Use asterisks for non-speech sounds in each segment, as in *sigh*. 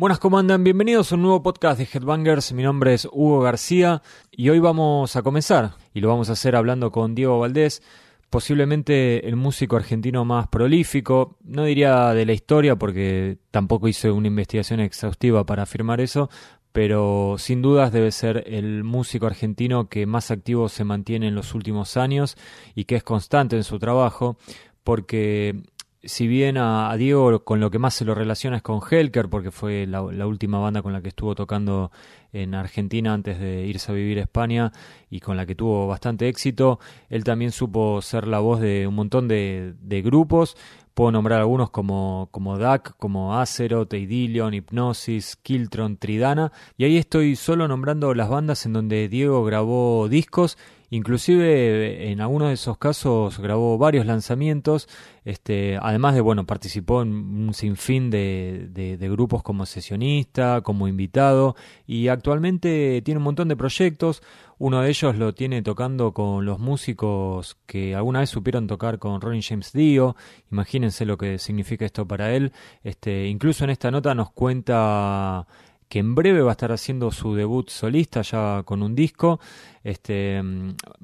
Buenas, ¿cómo andan? Bienvenidos a un nuevo podcast de Headbangers. Mi nombre es Hugo García y hoy vamos a comenzar y lo vamos a hacer hablando con Diego Valdés, posiblemente el músico argentino más prolífico, no diría de la historia porque tampoco hice una investigación exhaustiva para afirmar eso, pero sin dudas debe ser el músico argentino que más activo se mantiene en los últimos años y que es constante en su trabajo, porque si bien a, Diego con lo que más se lo relaciona es con Helker, porque fue la, última banda con la que estuvo tocando en Argentina antes de irse a vivir a España y con la que tuvo bastante éxito, él también supo ser la voz de un montón de, grupos. Puedo nombrar algunos como, como DAC, como Azeroth, Eidilion, Hypnosis, Kiltron, Tridana. Y ahí estoy solo nombrando las bandas en donde Diego grabó discos Inclusive en algunos de esos casos grabó varios lanzamientos, este, además de, bueno, participó en un sinfín de, de, grupos como sesionista, como invitado, y actualmente tiene un montón de proyectos. Uno de ellos lo tiene tocando con los músicos que alguna vez supieron tocar con Ronnie James Dio. Imagínense lo que significa esto para él. Este, incluso en esta nota nos cuenta que en breve va a estar haciendo su debut solista ya con un disco. Este,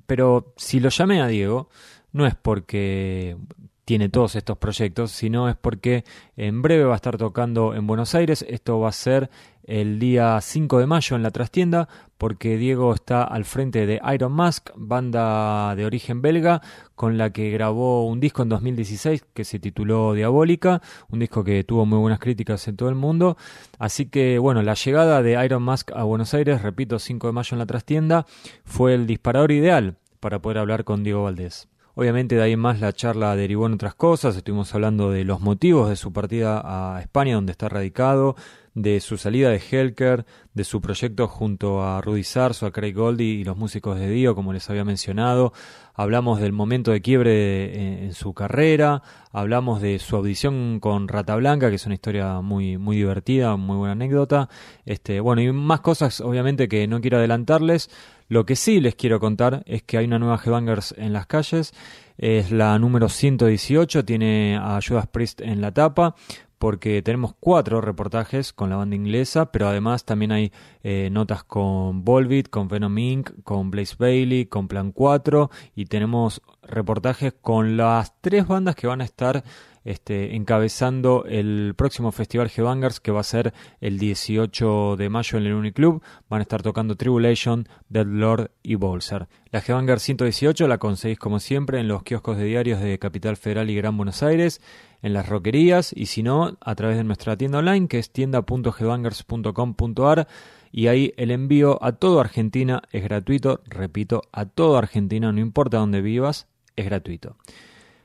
pero si lo llamé a Diego, no es porque tiene todos estos proyectos, sino es porque en breve va a estar tocando en Buenos Aires. Esto va a ser el día 5 de mayo en la trastienda, porque Diego está al frente de Iron Mask, banda de origen belga, con la que grabó un disco en 2016 que se tituló Diabólica, un disco que tuvo muy buenas críticas en todo el mundo. Así que, bueno, la llegada de Iron Mask a Buenos Aires, repito, 5 de mayo en la trastienda, fue el disparador ideal para poder hablar con Diego Valdés. Obviamente de ahí en más la charla derivó en otras cosas, estuvimos hablando de los motivos de su partida a España, donde está radicado, de su salida de Helker, de su proyecto junto a Rudy Sarso, a Craig Goldie y los músicos de Dio, como les había mencionado. Hablamos del momento de quiebre en, su carrera, hablamos de su audición con Rata Blanca, que es una historia muy, muy divertida, muy buena anécdota. Este, bueno, y más cosas obviamente que no quiero adelantarles. Lo que sí les quiero contar es que hay una nueva Headbangers en las calles. Es la número 118, tiene a Judas Priest en la tapa porque tenemos cuatro reportajes con la banda inglesa, pero además también hay eh, notas con Volbeat, con Venom Inc., con Blaze Bailey, con Plan 4 y tenemos reportajes con las tres bandas que van a estar este, encabezando el próximo festival Headbangers que va a ser el 18 de mayo en el Uniclub. Van a estar tocando Tribulation, Dead Lord y Bolser. La Headbangers 118 la conseguís como siempre en los kioscos de diarios de Capital Federal y Gran Buenos Aires, en las roquerías y si no, a través de nuestra tienda online que es tienda.headbangers.com.ar y ahí el envío a toda Argentina es gratuito, repito, a toda Argentina, no importa dónde vivas, es gratuito.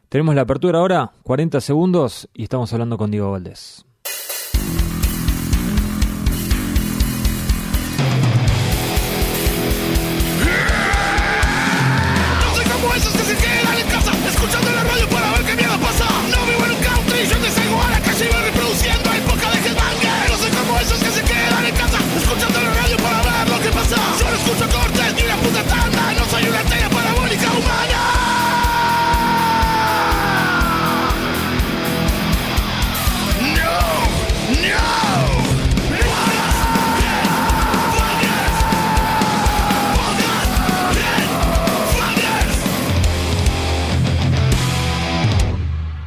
Tenemos la apertura ahora, 40 segundos, y estamos hablando con Diego Valdés.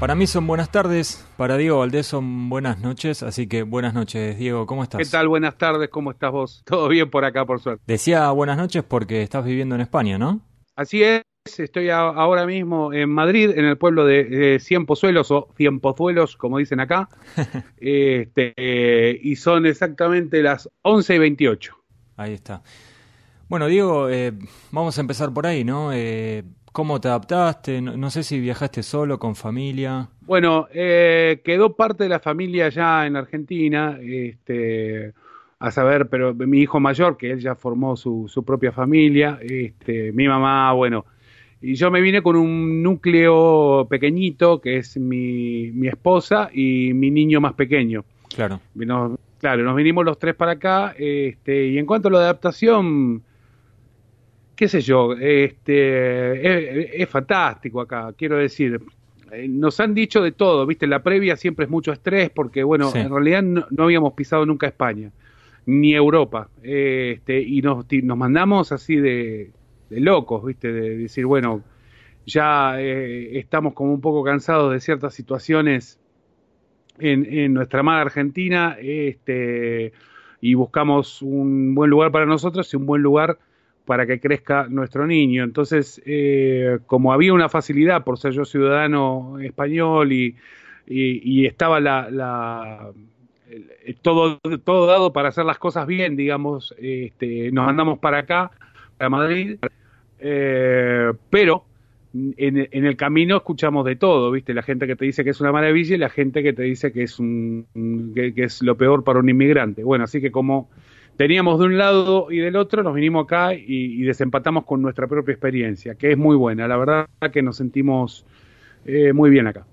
Para mí son buenas tardes, para Diego Valdés son buenas noches, así que buenas noches, Diego, ¿cómo estás? ¿Qué tal? Buenas tardes, ¿cómo estás vos? *laughs* Todo bien por acá, por suerte. Decía buenas noches porque estás viviendo en España, ¿no? Así es, estoy ahora mismo en Madrid, en el pueblo de, Cien Pozuelos o Cien Pozuelos, como dicen acá, *laughs* este, y son exactamente las 11 y 28. Ahí está. Bueno, Diego, eh, vamos a empezar por ahí, ¿no? Eh, ¿Cómo te adaptaste? No, sé si viajaste solo, con familia. Bueno, eh, quedó parte de la familia ya en Argentina, este, a saber, pero mi hijo mayor, que él ya formó su, su propia familia, este, mi mamá, bueno, y yo me vine con un núcleo pequeñito, que es mi, mi esposa y mi niño más pequeño. Claro. claro, nos vinimos los tres para acá, este, y en cuanto a la adaptación qué sé yo, este, es, fantástico acá, quiero decir, eh, nos han dicho de todo, ¿viste? La previa siempre es mucho estrés porque, bueno, en realidad no, habíamos pisado nunca España, ni Europa. este, y nos, nos mandamos así de, locos, ¿viste? De decir, bueno, ya eh, estamos como un poco cansados de ciertas situaciones en, en nuestra amada Argentina este, y buscamos un buen lugar para nosotros y un buen lugar para que crezca nuestro niño. Entonces, eh, como había una facilidad por ser yo ciudadano español y, estaba la, la todo, todo dado para hacer las cosas bien, digamos, este, nos mandamos para acá, para Madrid, eh, pero en, en, el camino escuchamos de todo, ¿viste? La gente que te dice que es una maravilla y la gente que te dice que es, un, que es lo peor para un inmigrante. Bueno, así que como teníamos de un lado y del otro, nos vinimos acá y, desempatamos con nuestra propia experiencia, que es muy buena. La verdad que nos sentimos eh, muy bien acá.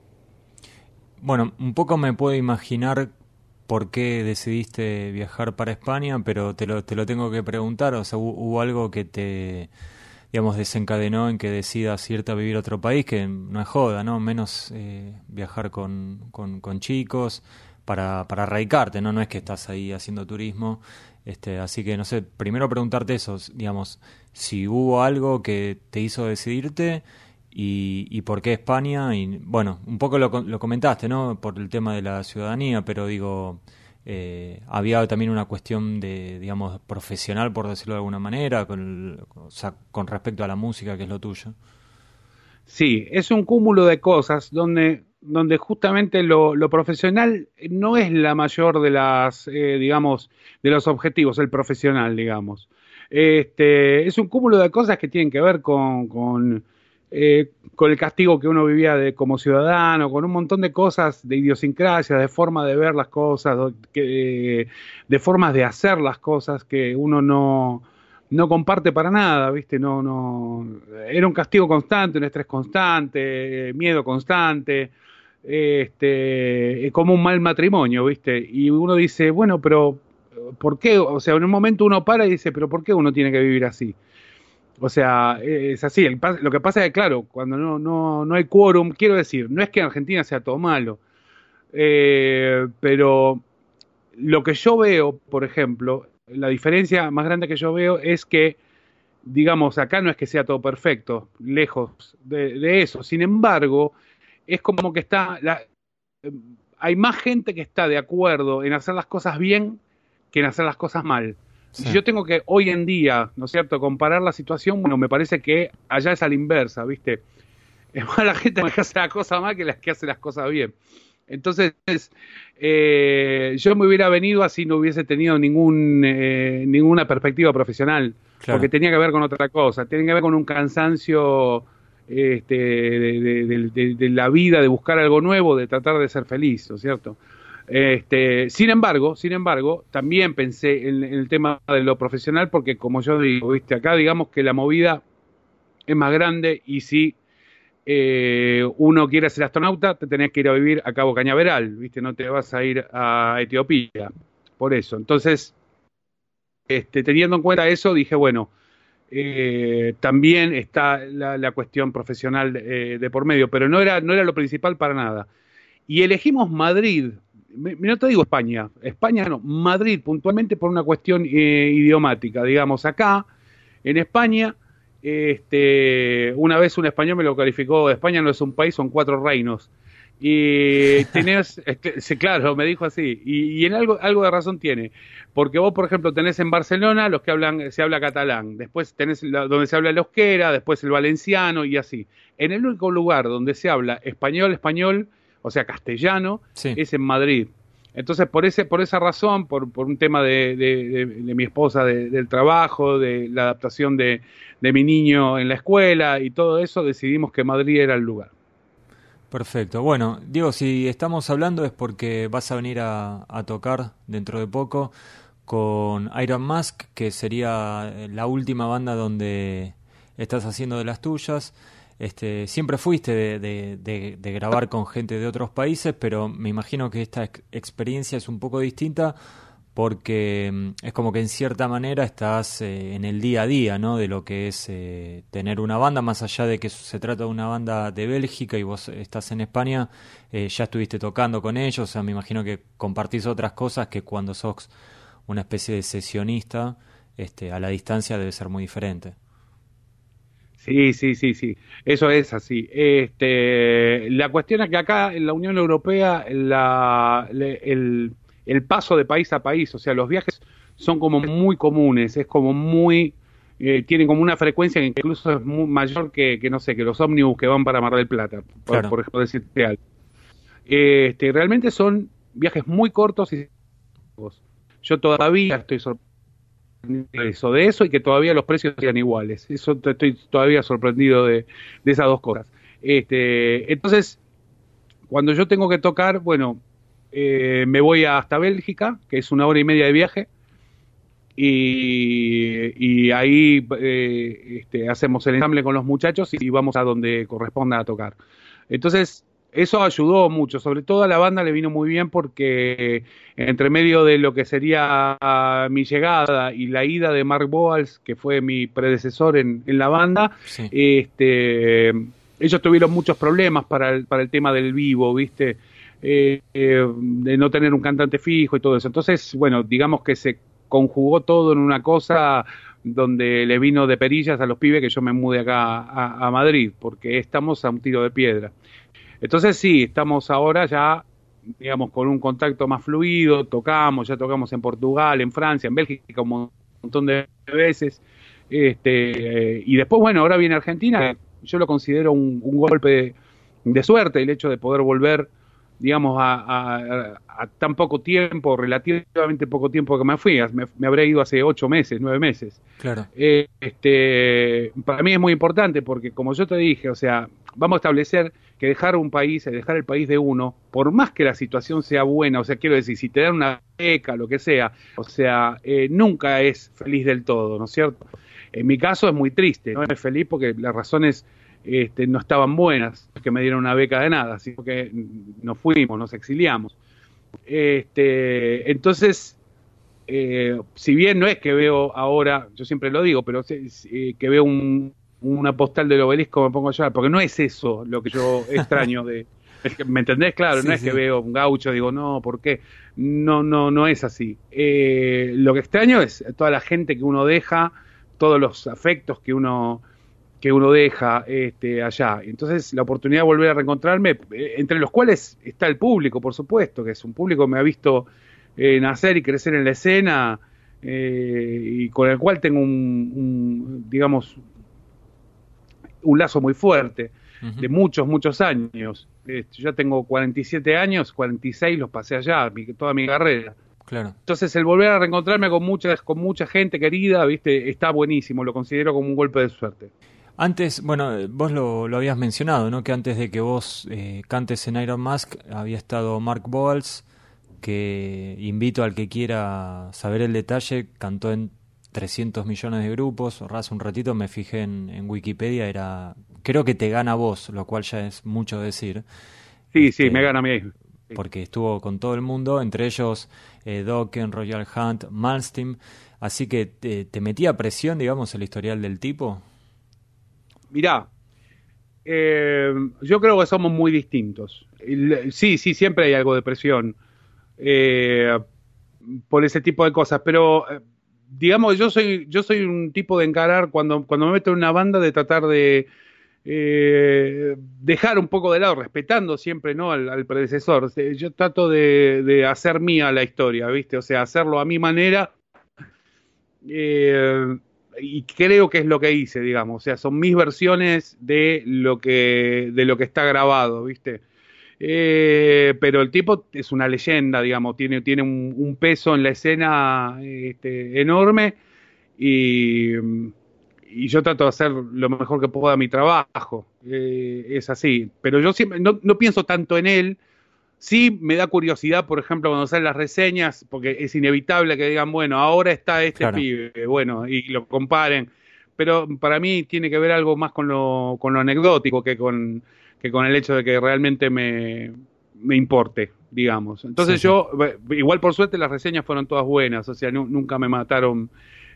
Bueno, un poco me puedo imaginar por qué decidiste viajar para España, pero te lo, te lo tengo que preguntar. O sea, ¿hubo, algo que te, digamos, desencadenó en que decidas irte a vivir a otro país, que no es joda, ¿no? Menos eh, viajar con, con, con, chicos para, para arraigarte, ¿no? No es que estás ahí haciendo turismo. Este, así que no sé, primero preguntarte eso, digamos, si hubo algo que te hizo decidirte y, por qué España. Y bueno, un poco lo, lo, comentaste, ¿no? Por el tema de la ciudadanía, pero digo, eh, había también una cuestión de, digamos, profesional, por decirlo de alguna manera, con, con respecto a la música, que es lo tuyo. Sí, es un cúmulo de cosas donde donde justamente lo, profesional no es la mayor de las, eh, digamos, de los objetivos, el profesional, digamos. Este, es un cúmulo de cosas que tienen que ver con, con, eh, con el castigo que uno vivía de, como ciudadano, con un montón de cosas, de idiosincrasia, de forma de ver las cosas, de, de formas de hacer las cosas que uno no, no comparte para nada, ¿viste? No, no, era un castigo constante, un estrés constante, miedo constante, este, como un mal matrimonio, ¿viste? Y uno dice, bueno, pero ¿por qué? O sea, en un momento uno para y dice, pero ¿por qué uno tiene que vivir así? O sea, es así. lo que pasa es que, claro, cuando no, no, no hay quórum, quiero decir, no es que en Argentina sea todo malo, eh, pero lo que yo veo, por ejemplo, la diferencia más grande que yo veo es que, digamos, acá no es que sea todo perfecto, lejos de eso. Sin embargo, es como que está, la, hay más gente que está de acuerdo en hacer las cosas bien que en hacer las cosas mal. Si yo tengo que hoy en día, ¿no es cierto?, comparar la situación, bueno, me parece que allá es a la inversa, ¿viste? *laughs* Es más la gente que hace las cosas mal que las que hace las cosas bien. Entonces, eh, yo me hubiera venido así no hubiese tenido ningún, eh, ninguna perspectiva profesional, porque tenía que ver con otra cosa, tenía que ver con un cansancio este, de, la vida, de buscar algo nuevo, de tratar de ser feliz, ¿no es cierto? Este, sin embargo, sin embargo, también pensé en, el tema de lo profesional, porque como yo digo, viste, acá digamos que la movida es más grande y si eh, uno quiere ser astronauta, te tenés que ir a vivir a Cabo Cañaveral, viste, no te vas a ir a Etiopía, por eso. Entonces, este, teniendo en cuenta eso, dije, bueno, eh, también está la, cuestión profesional eh, de, por medio, pero no era, no era lo principal para nada. Y elegimos Madrid, no te digo España, España no, Madrid puntualmente por una cuestión eh, idiomática, digamos, acá en España, este, una vez un español me lo calificó, España no es un país, son cuatro reinos. Y *laughs* tenés, sí, claro, me dijo así, y, en algo, algo de razón tiene, porque vos, por ejemplo, tenés en Barcelona los que hablan, se habla catalán, después tenés donde se habla el euskera, después el valenciano y así. En el único lugar donde se habla español, español, o sea, castellano, es en Madrid. Entonces, por ese, por esa razón, por, por un tema de, de, mi esposa, del trabajo, de la adaptación de mi niño en la escuela y todo eso, decidimos que Madrid era el lugar. Perfecto. Bueno, Diego, si estamos hablando es porque vas a venir a, tocar dentro de poco con Iron Mask, que sería la última banda donde estás haciendo de las tuyas. Este, siempre fuiste de, de, grabar con gente de otros países, pero me imagino que esta experiencia es un poco distinta porque mm, es como que en cierta manera estás eh, en el día a día, ¿no? De lo que es eh, tener una banda, más allá de que se trata de una banda de Bélgica y vos estás en España, eh, ya estuviste tocando con ellos, o sea, me imagino que compartís otras cosas que cuando sos una especie de sesionista, este, a la distancia debe ser muy diferente. Sí, sí, sí, sí, eso es así. Este, la cuestión es que acá en la Unión Europea la, el, el paso de país a país, o sea, los viajes son como muy comunes, es como muy, eh, tienen como una frecuencia que incluso es muy mayor que, que, no sé, que los ómnibus que van para Mar del Plata, por, por ejemplo, decirte algo. Este, realmente son viajes muy cortos y yo todavía estoy sorprendido de eso y que todavía los precios sean iguales. Eso estoy todavía sorprendido de, de esas dos cosas. Este, entonces, cuando yo tengo que tocar, bueno, eh, me voy hasta Bélgica, que es una hora y media de viaje, y, ahí eh, este, hacemos el ensamble con los muchachos y vamos a donde corresponda a tocar. Entonces, eso ayudó mucho, sobre todo a la banda le vino muy bien porque entre medio de lo que sería mi llegada y la ida de Mark Boals, que fue mi predecesor en, la banda, este, ellos tuvieron muchos problemas para el, para el tema del vivo, ¿viste? Eh, de no tener un cantante fijo y todo eso. Entonces, bueno, digamos que se conjugó todo en una cosa donde le vino de perillas a los pibes que yo me mude acá a, Madrid, porque estamos a un tiro de piedra. Entonces sí, estamos ahora ya, digamos, con un contacto más fluido, tocamos, ya tocamos en Portugal, en Francia, en Bélgica un montón de veces, este, eh, y después, bueno, ahora viene Argentina, yo lo considero un, golpe de suerte el hecho de poder volver digamos, a, tan poco tiempo, relativamente poco tiempo que me fui, me, me habré ido hace ocho meses, nueve meses. Claro. Eh, este, para mí es muy importante porque, como yo te dije, o sea, vamos a establecer que dejar un país, dejar el país de uno, por más que la situación sea buena, o sea, quiero decir, si te dan una beca, lo que sea, o sea, eh, nunca es feliz del todo, ¿no es cierto? En mi caso es muy triste, no es feliz porque las razones este, no estaban buenas, que me dieron una beca de nada, así que nos fuimos, nos exiliamos. Este, entonces, eh, si bien no es que veo ahora, yo siempre lo digo, pero que veo una postal del obelisco me pongo a llorar, porque no es eso lo que yo *laughs* extraño de... ¿Me entendés? Claro, no es que veo un gaucho, digo, no, ¿por qué? No, no, no es así. Eh, lo que extraño es toda la gente que uno deja, todos los afectos que uno que uno deja este, allá. Entonces, la oportunidad de volver a reencontrarme, eh, entre los cuales está el público, por supuesto, que es un público que me ha visto eh, nacer y crecer en la escena eh, y con el cual tengo un, digamos, un lazo muy fuerte de muchos, muchos años. Este, yo tengo 47 años, 46 los pasé allá, toda mi carrera. Claro. Entonces el volver a reencontrarme con mucha, con mucha gente querida, viste, está buenísimo, lo considero como un golpe de suerte. Antes, bueno, vos lo, habías mencionado, ¿no? Que antes de que vos eh, cantes en Iron Mask había estado Mark Bowles, que invito al que quiera saber el detalle, cantó en 300 millones de grupos. Hace un ratito me fijé en, Wikipedia, era creo que te gana vos, lo cual ya es mucho decir. Sí, sí, este, me gana a mí. Porque estuvo con todo el mundo, entre ellos eh, Dokken, Royal Hunt, Malmsteen. Así que te, te metía presión, digamos, el historial del tipo mirá, eh, yo creo que somos muy distintos. Sí, sí, siempre hay algo de presión eh, por ese tipo de cosas, pero eh, digamos, yo soy, yo soy un tipo de encarar cuando, cuando me meto en una banda de tratar de dejar un poco de lado, respetando siempre no al, predecesor. Yo trato de, de, hacer mía la historia, ¿viste? O sea, hacerlo a mi manera. Eh, y creo que es lo que hice, digamos, o sea, son mis versiones de lo que, de lo que está grabado, ¿viste? Eh, pero el tipo es una leyenda, digamos, tiene, tiene un, peso en la escena este, enorme y, yo trato de hacer lo mejor que pueda mi trabajo, eh, es así, pero yo siempre no, no pienso tanto en él, Sí me da curiosidad, por ejemplo, cuando salen las reseñas, porque es inevitable que digan, bueno, ahora está este pibe, bueno, y lo comparen. Pero para mí tiene que ver algo más con lo, con lo anecdótico que con, que con el hecho de que realmente me, me importe, digamos. Entonces yo, igual por suerte las reseñas fueron todas buenas, o sea, nunca me mataron,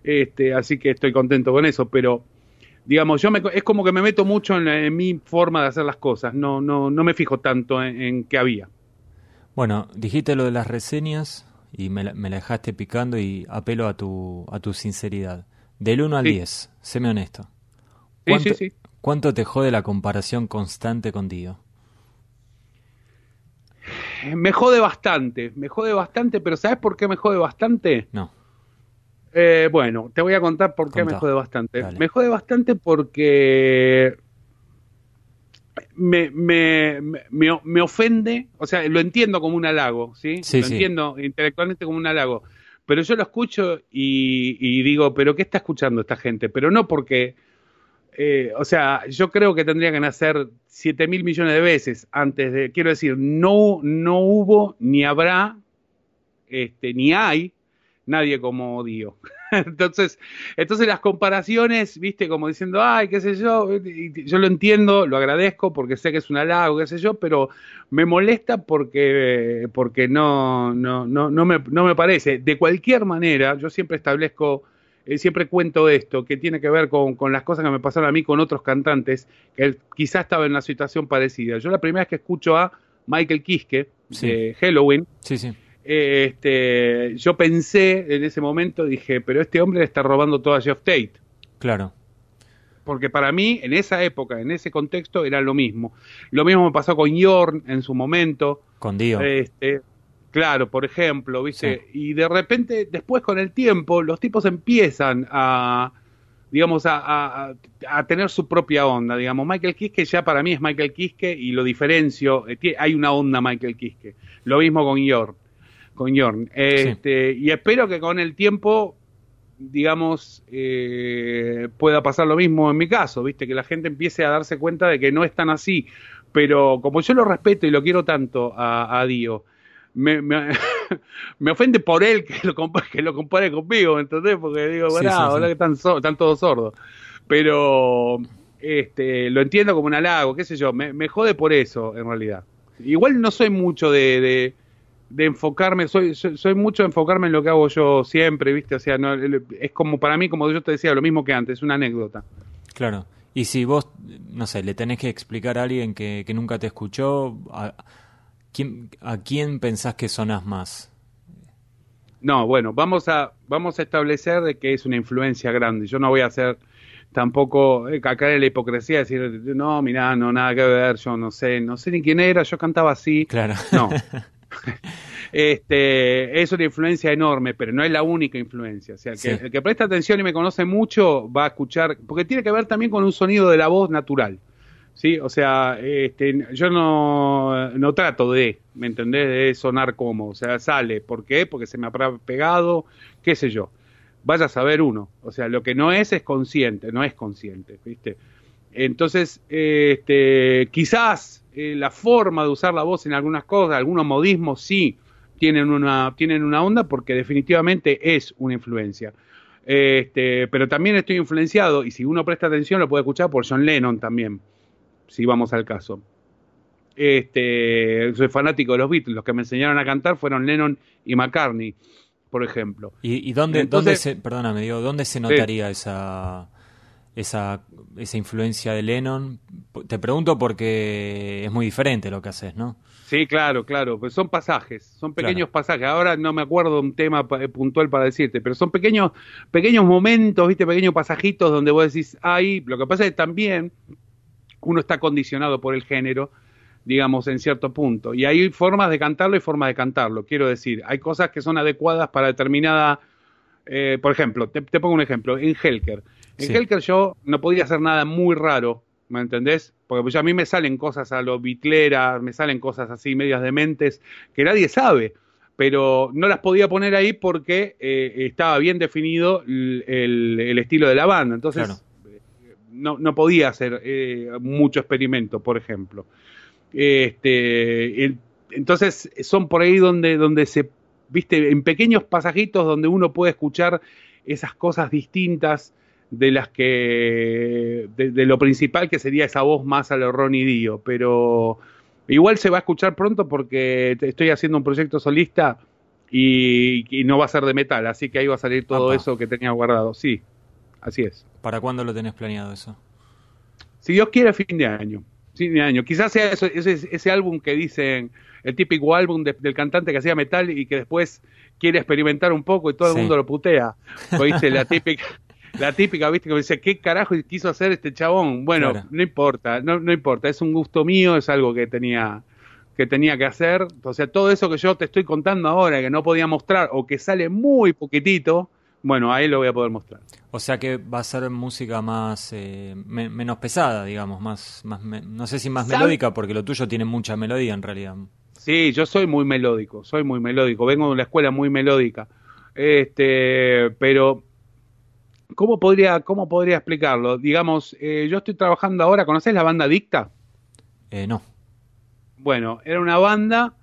este, así que estoy contento con eso, pero digamos, yo me, es como que me meto mucho en, mi forma de hacer las cosas, no, no, no me fijo tanto en, qué había. Bueno, dijiste lo de las reseñas y me la, me la, dejaste picando y apelo a tu, a tu sinceridad. Del 1 al 10, séme honesto. ¿Cuánto, sí, sí, sí. ¿Cuánto te jode la comparación constante con Dio? Me jode bastante, me jode bastante, pero ¿sabes por qué me jode bastante? No. Eh, bueno, te voy a contar por qué me jode bastante. Me jode bastante porque me, me, me, ofende, o sea, lo entiendo como un halago, ¿sí? lo entiendo intelectualmente como un halago, pero yo lo escucho y, y, digo, ¿pero qué está escuchando esta gente? Pero no porque eh, o sea, yo creo que tendría que nacer 7 mil millones de veces antes de, quiero decir, no, no hubo, ni habrá, este, ni hay nadie como Dio. *laughs* entonces, entonces las comparaciones, viste, como diciendo, ay, qué sé yo, yo lo entiendo, lo agradezco porque sé que es un halago, qué sé yo, pero me molesta porque, porque no, no, no, no, me, no me parece. De cualquier manera, yo siempre establezco eh, siempre cuento esto, que tiene que ver con, las cosas que me pasaron a mí con otros cantantes, que quizás estaba en una situación parecida. Yo la primera vez que escucho a Michael Kiske de Halloween, sí, sí. Eh, este, yo pensé en ese momento, dije, pero este hombre le está robando todo a Jeff Tate. Claro. Porque para mí, en esa época, en ese contexto, era lo mismo. Lo mismo me pasó con Yorn en su momento. Con Dio. Este, Claro, por ejemplo, ¿viste? Y de repente, después con el tiempo, los tipos empiezan a, digamos, a, a, tener su propia onda, digamos. Michael Kiske ya para mí es Michael Kiske y lo diferencio, eh, hay una onda Michael Kiske. Lo mismo con Yorn. Con Yorn. Este, Y espero que con el tiempo, digamos, eh, pueda pasar lo mismo en mi caso, ¿viste? Que la gente empiece a darse cuenta de que no es tan así. Pero como yo lo respeto y lo quiero tanto a, a Dio, me, me, *laughs* ofende por él que lo, que lo compare conmigo, ¿entendés? Porque digo, bueno, ahora que están, están todos sordos. Pero este, lo entiendo como un halago, qué sé yo, me, me jode por eso, en realidad. Igual no soy mucho de, de, enfocarme, soy, soy, mucho de enfocarme en lo que hago yo siempre, ¿viste? O sea, no, es como para mí, como yo te decía, lo mismo que antes, una anécdota. Claro. Y si vos, no sé, le tenés que explicar a alguien que, que nunca te escuchó, ¿A quién pensás que sonás más? No, bueno, vamos a, vamos a establecer de que es una influencia grande. Yo no voy a hacer tampoco eh, caer en la hipocresía decir, no, mira, no, nada que ver, yo no sé, no sé ni quién era, yo cantaba así. Claro. No. *laughs* *laughs* este, es una influencia enorme, pero no es la única influencia. O sea, el que presta atención y me conoce mucho va a escuchar, porque tiene que ver también con un sonido de la voz natural. ¿sí? O sea, este, yo no, no trato de, ¿me entendés? De sonar como, o sea, sale. ¿Por qué? Porque se me habrá pegado, qué sé yo. Vaya a saber uno. O sea, lo que no es es consciente, no es consciente, ¿viste? Entonces, este, quizás eh, la forma de usar la voz en algunas cosas, algunos modismos sí tienen una, tienen una onda porque definitivamente es una influencia. Este, pero también estoy influenciado, y si uno presta atención lo puede escuchar por John Lennon también si vamos al caso. Este, soy fanático de los Beatles, los que me enseñaron a cantar fueron Lennon y McCartney, por ejemplo. ¿Y, dónde, dónde se, perdóname, digo, dónde se notaría esa, esa, esa influencia de Lennon? Te pregunto porque es muy diferente lo que haces, ¿no? Sí, claro, claro, pues son pasajes, son pequeños pasajes. Ahora no me acuerdo un tema eh, puntual para decirte, pero son pequeños, pequeños momentos, viste, pequeños pasajitos donde vos decís, ay, lo que pasa es que también uno está condicionado por el género, digamos, en cierto punto. Y hay formas de cantarlo y formas de cantarlo. Quiero decir, hay cosas que son adecuadas para determinada... Eh, por ejemplo, te, pongo un ejemplo, en Helker. En Helker yo no podía hacer nada muy raro, ¿me entendés? Porque pues a mí me salen cosas a lo bitlera, me salen cosas así medias dementes que nadie sabe, pero no las podía poner ahí porque eh, estaba bien definido el, estilo de la banda. Entonces, no, no podía hacer eh, mucho experimento, por ejemplo. Este, entonces son por ahí donde, donde se, viste, en pequeños pasajitos donde uno puede escuchar esas cosas distintas de las que, de, lo principal que sería esa voz más a lo Ronnie Dio, pero Igual se va a escuchar pronto porque estoy haciendo un proyecto solista y, no va a ser de metal, así que ahí va a salir todo eso que tenía guardado. Sí, así es. ¿Para cuándo lo tenés planeado eso? Si Dios quiere, fin de año. Fin de año. Quizás sea ese, ese álbum que dicen, el típico álbum del cantante que hacía metal y que después quiere experimentar un poco y todo el mundo lo putea. ¿Oíste? La *laughs* típica, la típica, ¿viste? Que dice, ¿qué carajo quiso hacer este chabón? Bueno, no importa, no, no importa, es un gusto mío, es algo que tenía que tenía que hacer. O sea, todo eso que yo te estoy contando ahora, que no podía mostrar o que sale muy poquitito, bueno, ahí lo voy a poder mostrar. O sea que va a ser música más eh, menos pesada, digamos, más, más no sé si más melódica, porque lo tuyo tiene mucha melodía en realidad. Sí, yo soy muy melódico, soy muy melódico, vengo de una escuela muy melódica. Este, pero ¿Cómo podría, cómo podría explicarlo? Digamos, eh, yo estoy trabajando ahora, ¿conoces la banda Dicta? Eh, no. Bueno, era una banda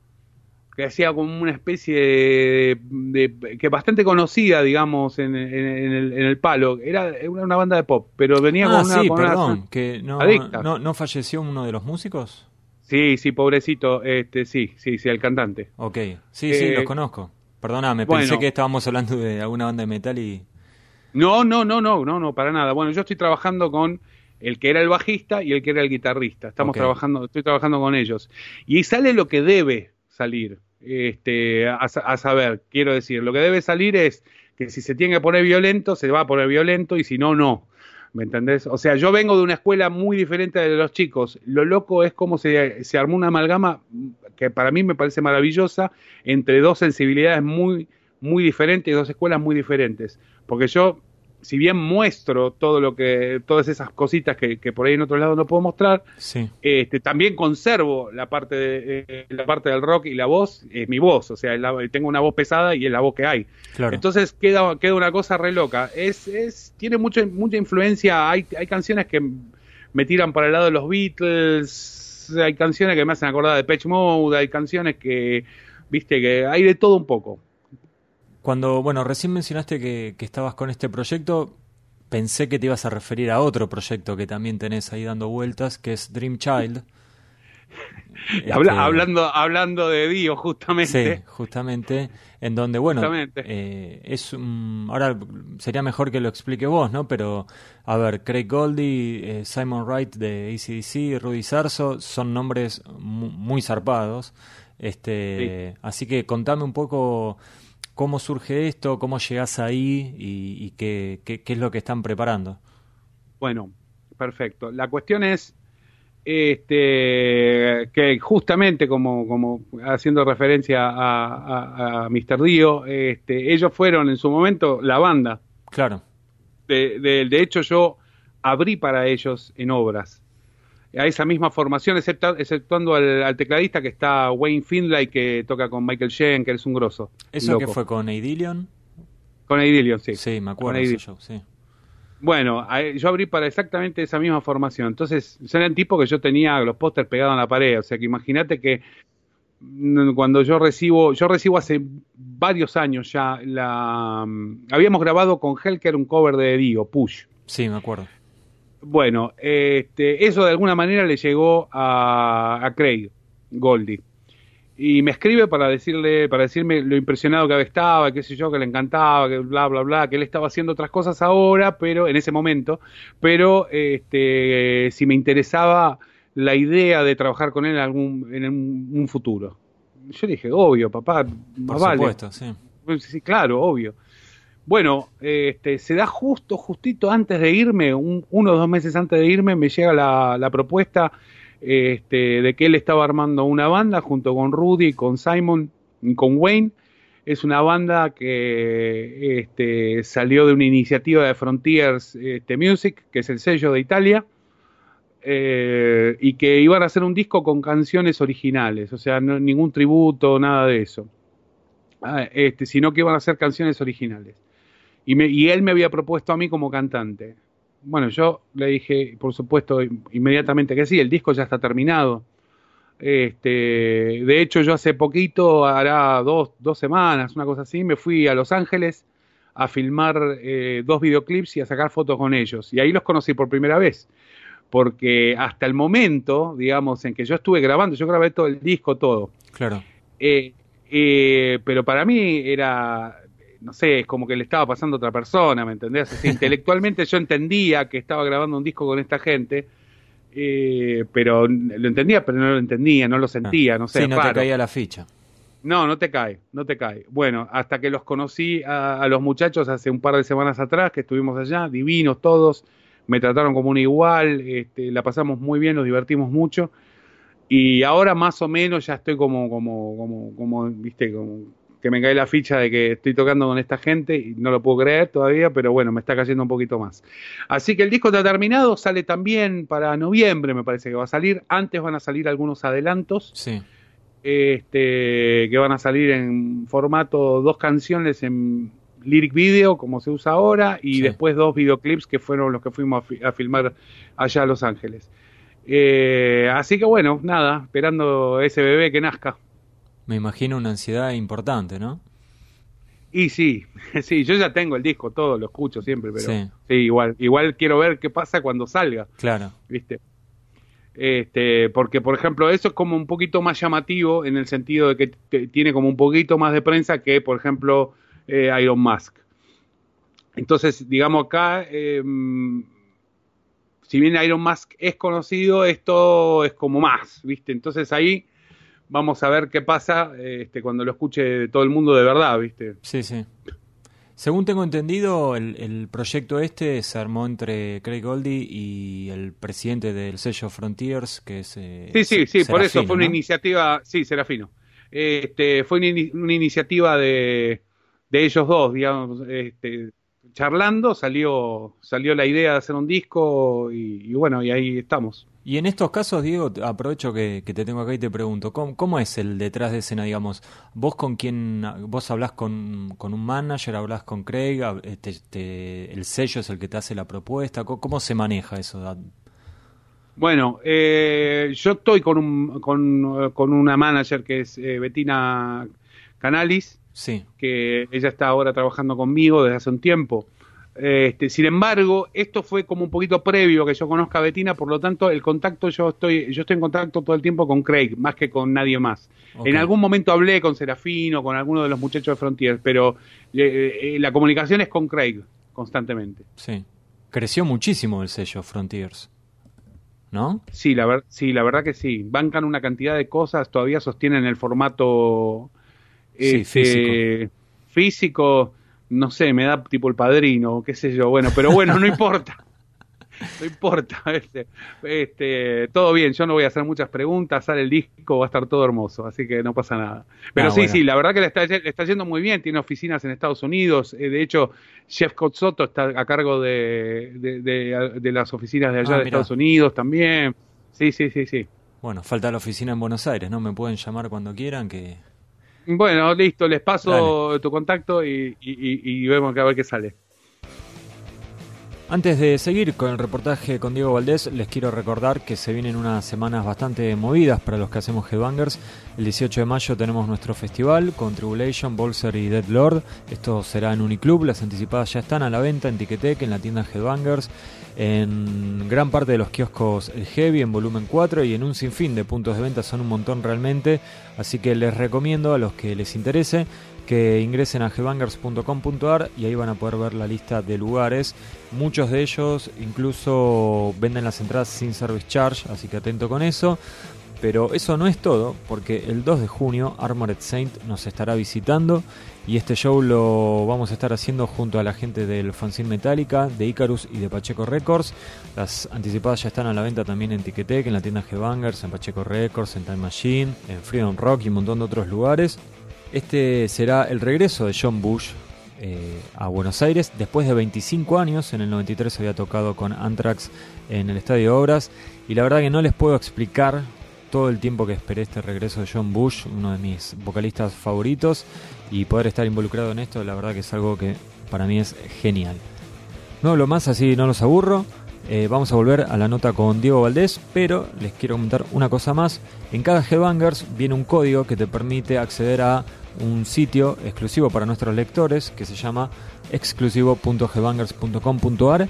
que hacía como una especie de, que bastante conocida, digamos, en, el, palo. Era una banda de pop, pero venía ah, con una... sí, perdón, que no, no, falleció uno de los músicos? Sí, sí, pobrecito, este, sí, sí, sí, el cantante. Ok, sí, sí, los eh, conozco. Perdóname, pensé que estábamos hablando de alguna banda de metal y... No, no, no, no, no, no, para nada. Bueno, yo estoy trabajando con el que era el bajista y el que era el guitarrista. Estamos trabajando, estoy trabajando con ellos. Y sale lo que debe salir, este, a, a, saber, quiero decir, lo que debe salir es que si se tiene que poner violento, se va a poner violento y si no, no. ¿Me entendés? O sea, yo vengo de una escuela muy diferente de los chicos. Lo loco es cómo se, se armó una amalgama que para mí me parece maravillosa entre dos sensibilidades muy, muy diferentes, dos escuelas muy diferentes. Porque yo, si bien muestro todo lo que, todas esas cositas que, por ahí en otro lado no puedo mostrar, este, también conservo la parte de, eh, la parte del rock y la voz, es mi voz, o sea, tengo una voz pesada y es la voz que hay. Entonces queda, queda una cosa re loca. Es, es, tiene mucha, mucha influencia, hay, hay canciones que me tiran para el lado de los Beatles, hay canciones que me hacen acordar de Patch Mode, hay canciones que, viste, que hay de todo un poco. Cuando, bueno, recién mencionaste que, estabas con este proyecto, pensé que te ibas a referir a otro proyecto que también tenés ahí dando vueltas, que es Dream Child. *laughs* Este, hablando, hablando de Dio, justamente. Sí, justamente. En donde, bueno, eh, es ahora sería mejor que lo explique vos, ¿no? Pero, a ver, Craig Goldie, eh, Simon Wright de ACDC, Rudy Sarso, son nombres muy, zarpados. Este, Así que contame un poco ¿Cómo surge esto? ¿Cómo llegas ahí? ¿Y, qué, es lo que están preparando? Bueno, perfecto. La cuestión es este, que justamente como, como haciendo referencia a, a, Mr. Dio, este, ellos fueron en su momento la banda. Claro. De, de hecho, yo abrí para ellos en obras a esa misma formación, exceptuando al, tecladista que está Wayne Findlay, que toca con Michael Shen, que es un grosso. ¿Eso que fue con Eidilion? Con Eidilion, sí. Sí, me acuerdo sí. Bueno, yo abrí para exactamente esa misma formación. Entonces, eran tipos que yo tenía los pósters pegados en la pared. O sea, que imagínate que mm, cuando yo recibo, yo recibo hace varios años ya la... Mm, habíamos grabado con Helker un cover de Dio, Push. Sí, me acuerdo. Bueno, este, eso de alguna manera le llegó a, Craig Goldie. Y me escribe para decirle, para decirme lo impresionado que estaba, qué sé yo, que le encantaba, que bla bla bla, que él estaba haciendo otras cosas ahora, pero en ese momento, pero este, si me interesaba la idea de trabajar con él en algún, en un, futuro. Yo le dije, obvio, papá, Por supuesto, sí. Sí, claro, obvio. Bueno, este, se da justo, justito antes de irme, uno o dos meses antes de irme, me llega la, propuesta este, de que él estaba armando una banda junto con Rudy, con Simon y con Wayne. Es una banda que este, salió de una iniciativa de Frontiers este, Music, que es el sello de Italia, eh, y que iban a hacer un disco con canciones originales, o sea, no, ningún tributo, nada de eso, ah, este, sino que iban a hacer canciones originales. Y, él me había propuesto a mí como cantante. Bueno, yo le dije, por supuesto, inmediatamente que sí, el disco ya está terminado. Este, de hecho, yo hace poquito, hará dos, dos semanas, una cosa así, me fui a Los Ángeles a filmar eh, dos videoclips y a sacar fotos con ellos. Y ahí los conocí por primera vez. porque hasta el momento, digamos, en que yo estuve grabando, yo grabé todo el disco, todo. Claro. Eh, eh, pero para mí era, no sé, es como que le estaba pasando a otra persona, ¿me entendés? *laughs* intelectualmente yo entendía que estaba grabando un disco con esta gente, eh, pero lo entendía, pero no lo entendía, no lo sentía, no sé. Sí, no te caía la ficha. No, no te cae, no te cae. Bueno, hasta que los conocí a, los muchachos hace un par de semanas atrás, que estuvimos allá, divinos todos, me trataron como un igual, este, la pasamos muy bien, nos divertimos mucho. Y ahora más o menos ya estoy como, como, como, como, viste, como que me cae la ficha de que estoy tocando con esta gente y no lo puedo creer todavía, pero bueno, me está cayendo un poquito más. Así que el disco está terminado, sale también para noviembre, me parece que va a salir. Antes van a salir algunos adelantos. Sí este, que van a salir en formato dos canciones en lyric video, como se usa ahora, y después dos videoclips que fueron los que fuimos a, filmar allá a Los Ángeles. Eh, así que bueno, nada, esperando ese bebé que nazca. Me imagino una ansiedad importante, ¿no? Y sí, *laughs* sí, yo ya tengo el disco, todo lo escucho siempre, pero sí. sí, igual, igual quiero ver qué pasa cuando salga. Claro. ¿Viste? Este, porque, por ejemplo, eso es como un poquito más llamativo en el sentido de que tiene como un poquito más de prensa que, por ejemplo, eh, Iron Musk. Entonces, digamos acá, em, si bien Iron Musk es conocido, esto es como más, ¿viste? Entonces ahí vamos a ver qué pasa este, cuando lo escuche todo el mundo de verdad, ¿viste? Sí, sí. Según tengo entendido, el, proyecto este se armó entre Craig Goldie y el presidente del sello Frontiers, que es... Eh, sí, sí, sí, por eso fue una iniciativa, sí, Serafino. Este, fue una, iniciativa de, de, ellos dos, digamos, este, charlando, salió, salió la idea de hacer un disco y bueno, y ahí estamos. Y en estos casos, Diego, aprovecho que, te tengo acá y te pregunto, ¿cómo, es el detrás de escena, digamos? ¿Vos con quién, vos hablas con, un manager, hablas con Craig, este, el sello es el que te hace la propuesta? ¿Cómo, se maneja eso? Bueno, eh, yo estoy con, un, con, con, una manager que es eh, Bettina Canalis, sí. que ella está ahora trabajando conmigo desde hace un tiempo. Este, sin embargo, esto fue como un poquito previo que yo conozca a Betina, por lo tanto, el contacto yo estoy, yo estoy en contacto todo el tiempo con Craig, más que con nadie más. En algún momento hablé con Serafino, con alguno de los muchachos de Frontier, pero eh, eh, la comunicación es con Craig constantemente. Sí. Creció muchísimo el sello Frontiers. ¿No? Sí, la, sí, la verdad que sí. Bancan una cantidad de cosas, todavía sostienen el formato sí, este, físico. físico no sé, me da tipo el padrino, qué sé yo, bueno, pero bueno, no *laughs* importa. No importa, este, este, todo bien, yo no voy a hacer muchas preguntas, sale el disco, va a estar todo hermoso, así que no pasa nada. Pero ah, sí, sí, la verdad que le está, está, yendo muy bien, tiene oficinas en Estados Unidos, eh, de hecho, Jeff Cotsoto está a cargo de, de, las oficinas de allá ah, de Estados Unidos también. Sí, sí, sí, sí. Bueno, falta la oficina en Buenos Aires, ¿no? Me pueden llamar cuando quieran que bueno, listo, les paso tu contacto y, y, vemos a ver qué sale. Antes de seguir con el reportaje con Diego Valdés, les quiero recordar que se vienen unas semanas bastante movidas para los que hacemos Headbangers. El 18 de mayo tenemos nuestro festival con Tribulation, Bolser y Dead Lord. Esto será en Uniclub, las anticipadas ya están a la venta en Ticketek, en la tienda Headbangers en gran parte de los kioscos Heavy en volumen 4 y en un sinfín de puntos de venta, son un montón realmente, así que les recomiendo a los que les interese que ingresen a gbangers.com.ar y ahí van a poder ver la lista de lugares. Muchos de ellos incluso venden las entradas sin service charge, así que atento con eso. Pero eso no es todo, porque el 2 de junio Armored Saint nos estará visitando y este show lo vamos a estar haciendo junto a la gente del Fanzine Metallica, de Icarus y de Pacheco Records. Las anticipadas ya están a la venta también en Ticketek, en la tienda G-Bangers, en Pacheco Records, en Time Machine, en Freedom Rock y un montón de otros lugares. Este será el regreso de John Bush eh, a Buenos Aires después de 25 años. En el 93 había tocado con Anthrax en el Estadio Obras y la verdad que no les puedo explicar todo el tiempo que esperé este regreso de John Bush, uno de mis vocalistas favoritos, y poder estar involucrado en esto, la verdad que es algo que para mí es genial. No hablo más, así no los aburro. Eh, vamos a volver a la nota con Diego Valdés, pero les quiero comentar una cosa más. En cada Headbangers viene un código que te permite acceder a un sitio exclusivo para nuestros lectores que se llama exclusivo.gbangers.com.ar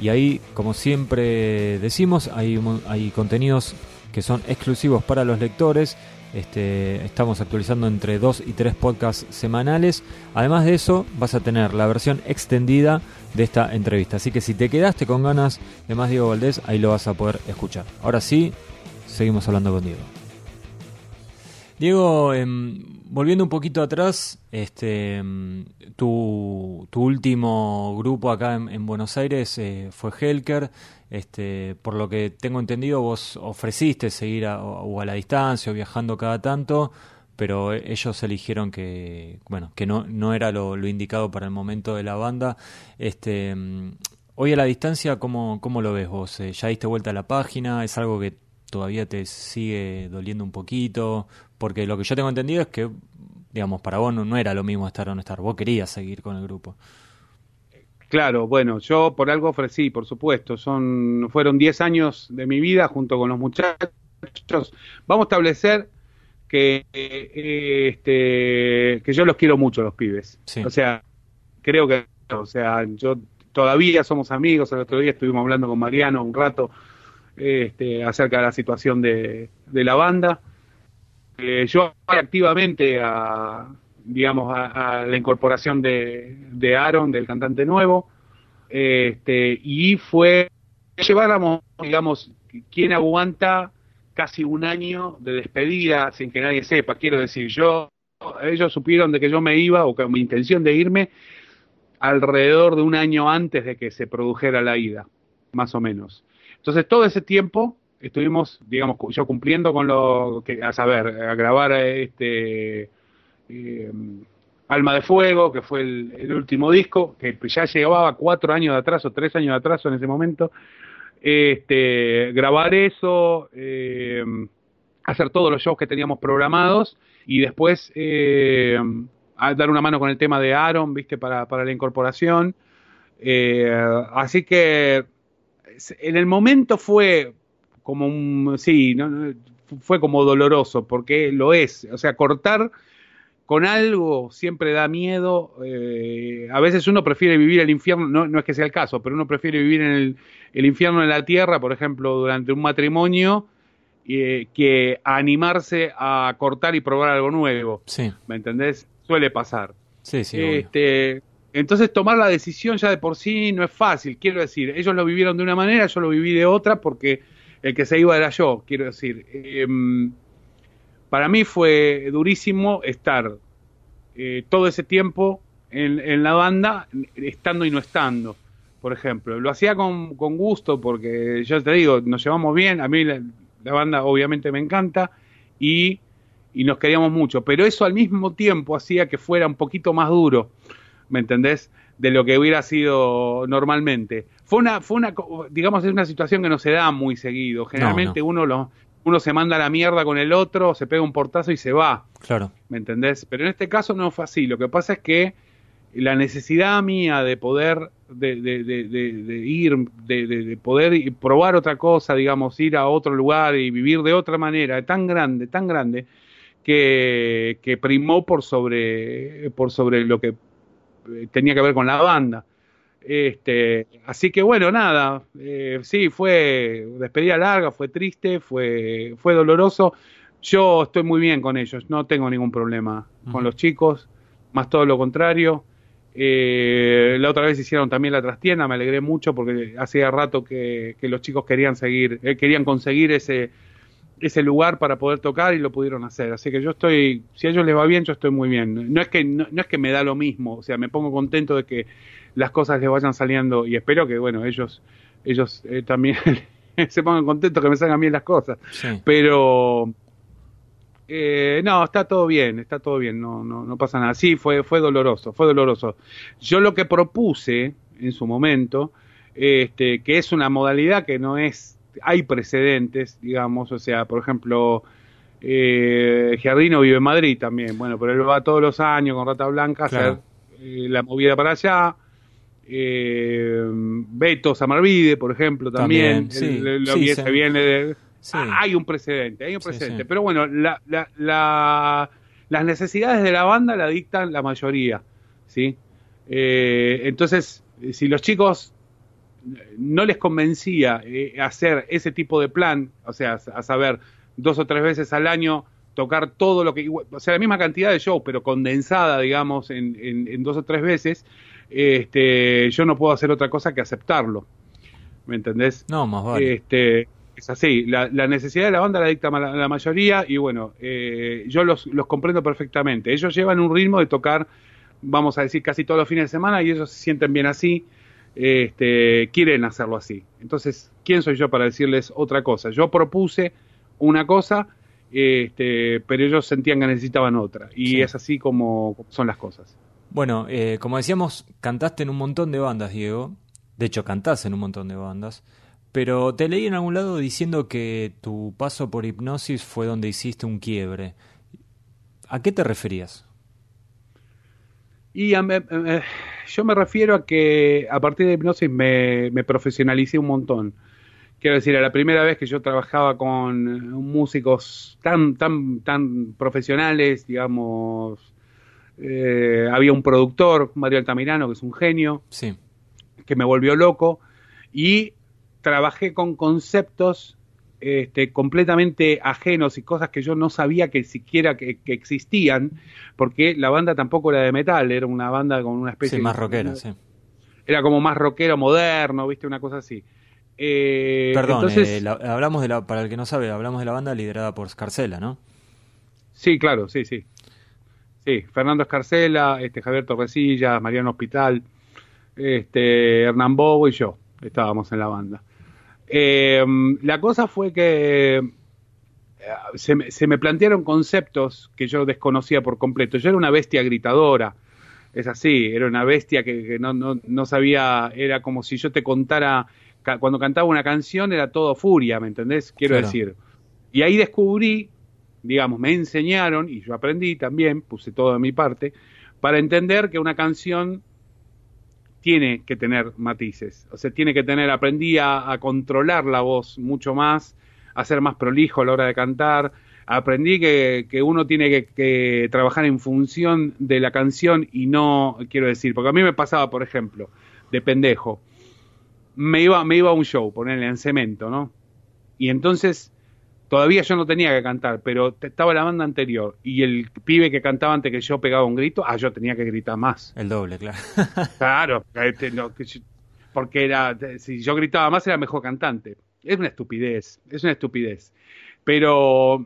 Y ahí, como siempre decimos, hay, hay contenidos que son exclusivos para los lectores. Este, estamos actualizando entre dos y tres podcasts semanales. Además de eso, vas a tener la versión extendida de esta entrevista. Así que si te quedaste con ganas de más Diego Valdés, ahí lo vas a poder escuchar. Ahora sí, seguimos hablando con Diego. Diego, em, volviendo un poquito atrás, este, em, tu, último grupo acá en, Buenos Aires eh, fue Helker. Este, por lo que tengo entendido, vos ofreciste seguir a, o a la distancia o viajando cada tanto, pero ellos eligieron que, bueno, que no, no era lo, indicado para el momento de la banda. Este, em, hoy a la distancia, ¿cómo, cómo lo ves vos? Eh, ¿Ya diste vuelta a la página? ¿Es algo que todavía te sigue doliendo un poquito? Porque lo que yo tengo entendido es que, digamos, para vos no, era lo mismo estar o no estar, vos querías seguir con el grupo. Claro, bueno, yo por algo ofrecí, por supuesto. Son, fueron 10 años de mi vida junto con los muchachos. Vamos a establecer que, eh, este, que yo los quiero mucho, los pibes. O sea, creo que, o sea, yo todavía somos amigos. El otro día estuvimos hablando con Mariano un rato este, acerca de la situación de, la banda. Eh, yo activamente a, digamos, a, la incorporación de, de, Aaron, del cantante nuevo, este, y fue lleváramos, digamos, quién aguanta casi un año de despedida sin que nadie sepa. Quiero decir, yo, ellos supieron de que yo me iba o que mi intención de irme alrededor de un año antes de que se produjera la ida, más o menos. Entonces, todo ese tiempo estuvimos, digamos, yo cumpliendo con lo que, a saber, a grabar este eh, Alma de Fuego, que fue el, último disco, que ya llevaba cuatro años de atraso, tres años de atraso en ese momento. Este, grabar eso, eh, hacer todos los shows que teníamos programados y después eh, dar una mano con el tema de Aaron, viste, para, para la incorporación. así que en el momento fue como un, sí, fue como doloroso, porque lo es, o sea, cortar con algo siempre da miedo, eh, a veces uno prefiere vivir el infierno, no, no, es que sea el caso, pero uno prefiere vivir en el, el infierno en la tierra, por ejemplo, durante un matrimonio, eh, que animarse a cortar y probar algo nuevo. Sí. ¿Me entendés? Suele pasar. Sí, sí. Este, entonces tomar la decisión ya de por sí no es fácil, quiero decir, ellos lo vivieron de una manera, yo lo viví de otra porque el que se iba era yo, quiero decir. Em, para mí fue durísimo estar eh, todo ese tiempo en, la banda, estando y no estando, por ejemplo. Lo hacía con, gusto porque, yo te digo, nos llevamos bien, a mí la, banda obviamente me encanta y, y nos queríamos mucho, pero eso al mismo tiempo hacía que fuera un poquito más duro ¿me entendés? De lo que hubiera sido normalmente. Fue una, fue una, digamos, es una situación que no se da muy seguido. Generalmente uno lo, uno se manda a la mierda con el otro, se pega un portazo y se va. Claro. ¿Me entendés? Pero en este caso no fue así. Lo que pasa es que la necesidad mía de poder, de, de, de, de ir, de, poder probar otra cosa, digamos, ir a otro lugar y vivir de otra manera, tan grande, tan grande, que, que primó por sobre, por sobre lo que tenía que ver con la banda. Este, así que bueno, nada, eh, sí, fue despedida larga, fue triste, fue, fue doloroso. Yo estoy muy bien con ellos, no tengo ningún problema con los chicos, más todo lo contrario. Eh, la otra vez hicieron también la trastienda, me alegré mucho porque hacía rato que, que los chicos querían seguir, querían conseguir ese, ese lugar para poder tocar y lo pudieron hacer. Así que yo estoy, si a ellos les va bien, yo estoy muy bien. No es que no, es que me da lo mismo, o sea, me pongo contento de que las cosas les vayan saliendo y espero que bueno, ellos ellos eh, también *laughs* se pongan contentos que me salgan bien las cosas. Pero eh, no, está todo bien, está todo bien, no, no, no pasa nada. Sí, fue, fue doloroso, fue doloroso. Yo lo que propuse en su momento, este, que es una modalidad que no es hay precedentes, digamos, o sea, por ejemplo, eh, Giardino vive en Madrid también, bueno, pero él va todos los años con Rata Blanca a hacer eh, la movida para allá. Eh, Beto Samarvide, por ejemplo, también, sí, viene hay un precedente, hay un precedente, pero bueno, la, la, las necesidades de la banda la dictan la mayoría, ¿sí? Eh, entonces, si los chicos no les convencía eh, hacer ese tipo de plan, o sea, a saber, dos o tres veces al año tocar todo lo que, o sea, la misma cantidad de shows, pero condensada, digamos, en, en, dos o tres veces, este, yo no puedo hacer otra cosa que aceptarlo. ¿Me entendés? No, más vale. Este, es así, la, necesidad de la banda la dicta la, mayoría y bueno, eh, yo los, los comprendo perfectamente. Ellos llevan un ritmo de tocar, vamos a decir, casi todos los fines de semana y ellos se sienten bien así este, quieren hacerlo así. Entonces, ¿quién soy yo para decirles otra cosa? Yo propuse una cosa, este, pero ellos sentían que necesitaban otra. Y es así como son las cosas. Bueno, eh, como decíamos, cantaste en un montón de bandas, Diego. De hecho, cantás en un montón de bandas. Pero te leí en algún lado diciendo que tu paso por hipnosis fue donde hiciste un quiebre. ¿A qué te referías? Y yo me refiero a que a partir de hipnosis me, profesionalicé un montón. Quiero decir, a la primera vez que yo trabajaba con músicos tan, tan, tan profesionales, digamos, eh, había un productor, Mario Altamirano, que es un genio, sí. que me volvió loco, y trabajé con conceptos este, completamente ajenos y cosas que yo no sabía que siquiera que, existían, porque la banda tampoco era de metal, era una banda con una especie... Sí, más rockera, sí. Era como más rockero moderno, viste, una cosa así. Eh, Perdón, eh, hablamos de la, para el que no sabe, hablamos de la banda liderada por Scarcela, ¿no? Sí, claro, sí, sí. Sí, Fernando Escarcela, este, Javier Torrecilla, Mariano Hospital, este, Hernán Bobo y yo estábamos en la banda. Eh, la cosa fue que eh, se me, se me, plantearon conceptos que yo desconocía por completo. Yo era una bestia gritadora, es así, era una bestia que, no, no, no, sabía, era como si yo te contara, cuando cantaba una canción era todo furia, ¿me entendés? Quiero decir. Y ahí descubrí, digamos, me enseñaron, y yo aprendí también, puse todo de mi parte, para entender que una canción tiene que tener matices, o sea, tiene que tener, aprendí a, controlar la voz mucho más, a ser más prolijo a la hora de cantar, aprendí que, que uno tiene que, trabajar en función de la canción y no, quiero decir, porque a mí me pasaba, por ejemplo, de pendejo, me iba, me iba a un show, ponerle en cemento, ¿no? Y entonces Todavía yo no tenía que cantar, pero estaba la banda anterior y el pibe que cantaba antes que yo pegaba un grito, ah, yo tenía que gritar más. El doble, claro. *laughs* claro, este, porque era, si yo gritaba más era mejor cantante. Es una estupidez, es una estupidez. Pero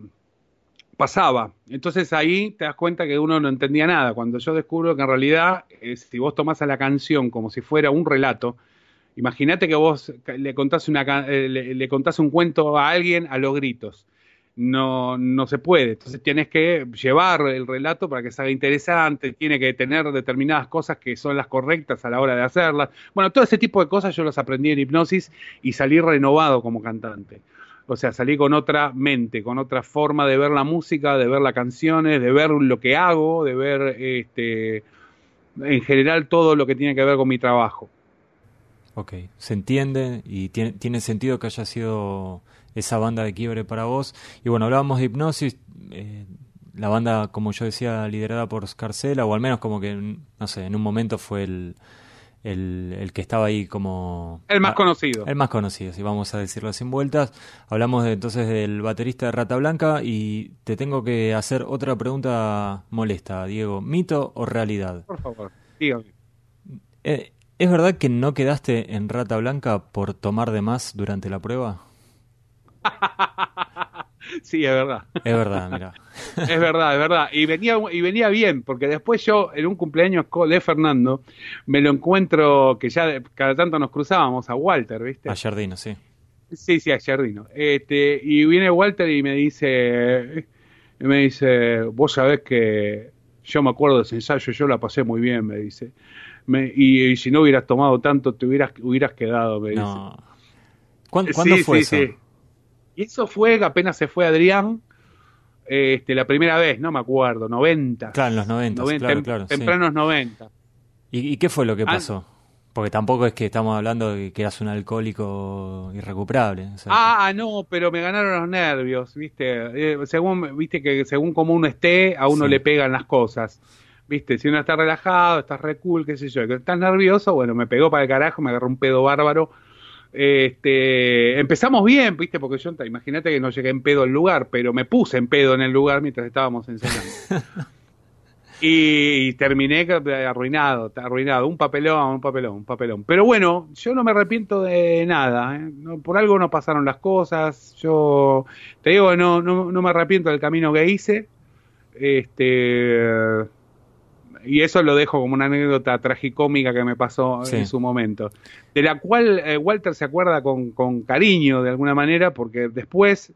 pasaba. Entonces ahí te das cuenta que uno no entendía nada. Cuando yo descubro que en realidad, eh, si vos tomás a la canción como si fuera un relato, Imagínate que vos le contás, una, eh, le, contás un cuento a alguien a los gritos. No, no se puede. Entonces tienes que llevar el relato para que salga interesante, tiene que tener determinadas cosas que son las correctas a la hora de hacerlas. Bueno, todo ese tipo de cosas yo las aprendí en hipnosis y salí renovado como cantante. O sea, salí con otra mente, con otra forma de ver la música, de ver las canciones, de ver lo que hago, de ver este, en general todo lo que tiene que ver con mi trabajo. Ok, se entiende y tiene, tiene sentido que haya sido esa banda de quiebre para vos. Y bueno, hablábamos de hipnosis, eh, la banda, como yo decía, liderada por Scarcella, o al menos como que, no sé, en un momento fue el, el, que estaba ahí como... El más conocido. El más conocido, si vamos a decirlo sin vueltas. Hablamos de, entonces del baterista de Rata Blanca y te tengo que hacer otra pregunta molesta, Diego. ¿Mito o realidad? Por favor, dígame. Eh, ¿Es verdad que no quedaste en rata blanca por tomar de más durante la prueba? *laughs* sí, es verdad. Es verdad, mira. *laughs* es verdad, es verdad. Y venía, y venía bien, porque después yo, en un cumpleaños de Fernando, me lo encuentro, que ya cada tanto nos cruzábamos a Walter, ¿viste? A Jardino, sí. Sí, sí, a Jardino. Este, y viene Walter y me dice, me dice, vos sabés que yo me acuerdo de ese ensayo, yo la pasé muy bien, me dice y, si no hubieras tomado tanto, te hubieras, hubieras quedado, me no. ¿Cuándo, fue eso? Y eso fue apenas se fue Adrián, este, la primera vez, no me acuerdo, 90. Claro, en los 90, claro, claro. Tempranos 90. ¿Y, qué fue lo que ah. pasó? Porque tampoco es que estamos hablando de que eras un alcohólico irrecuperable. ah, no, pero me ganaron los nervios, ¿viste? Eh, según, viste que según como uno esté, a uno le pegan las cosas. Viste, si uno está relajado, estás re cool, qué sé yo, que estás nervioso, bueno, me pegó para el carajo, me agarró un pedo bárbaro Este, empezamos bien, viste, porque yo, imagínate que no llegué en pedo al lugar, pero me puse en pedo en el lugar mientras estábamos ensayando. *laughs* y, terminé arruinado, arruinado, un papelón, un papelón, un papelón. Pero bueno, yo no me arrepiento de nada, ¿eh? por algo no pasaron las cosas, yo te digo, no, no, no me arrepiento del camino que hice, este y eso lo dejo como una anécdota tragicómica que me pasó en su momento, de la cual eh, Walter se acuerda con, con, cariño de alguna manera, porque después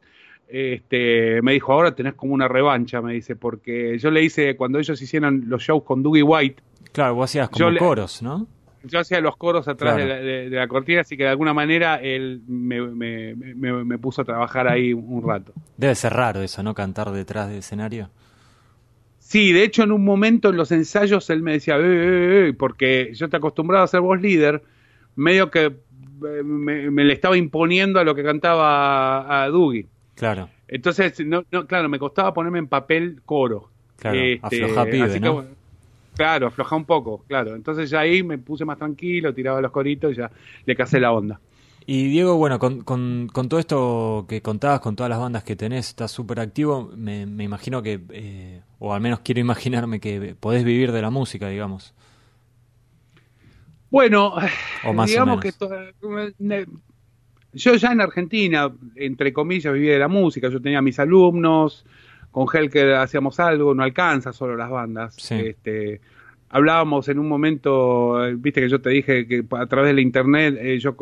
este, me dijo, ahora tenés como una revancha, me dice, porque yo le hice, cuando ellos hicieron los shows con Dougie White. Claro, vos hacías como coros, ¿no? Yo hacía los coros atrás de, la, cortina, así que de alguna manera él me, me, me, puso a trabajar ahí un rato. Debe ser raro eso, ¿no? Cantar detrás del escenario. Sí, de hecho en un momento en los ensayos él me decía, eh, eh, eh", porque yo te acostumbrado a ser voz líder, medio que me, le estaba imponiendo a lo que cantaba a Dougie. Claro. Entonces, no, no, claro, me costaba ponerme en papel coro. Claro, este, afloja pibe, ¿no? claro, afloja un poco, claro. Entonces ya ahí me puse más tranquilo, tiraba los coritos y ya le casé la onda. Y Diego, bueno, con, con, todo esto que contabas, con todas las bandas que tenés, estás súper activo, me, me, imagino que, eh, o al menos quiero imaginarme que podés vivir de la música, digamos. Bueno, digamos que yo ya en Argentina, entre comillas, vivía de la música, yo tenía mis alumnos, con Helker hacíamos algo, no alcanza solo las bandas. Este, hablábamos en un momento, viste que yo te dije que a través de la internet eh, yo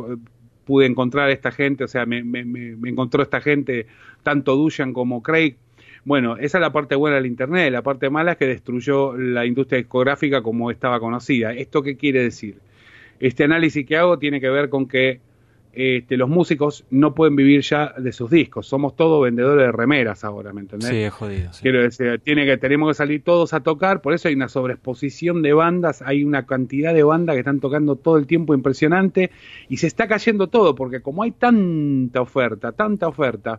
pude encontrar a esta gente, o sea, me, me, me encontró esta gente, tanto Dushan como Craig. Bueno, esa es la parte buena del Internet, la parte mala es que destruyó la industria discográfica como estaba conocida. ¿Esto qué quiere decir? Este análisis que hago tiene que ver con que este, los músicos no pueden vivir ya de sus discos. Somos todos vendedores de remeras ahora, ¿me entendés? Sí, es jodido. Quiero decir, tiene que, tenemos que salir todos a tocar, por eso hay una sobreexposición de bandas, hay una cantidad de bandas que están tocando todo el tiempo impresionante y se está cayendo todo, porque como hay tanta oferta, tanta oferta,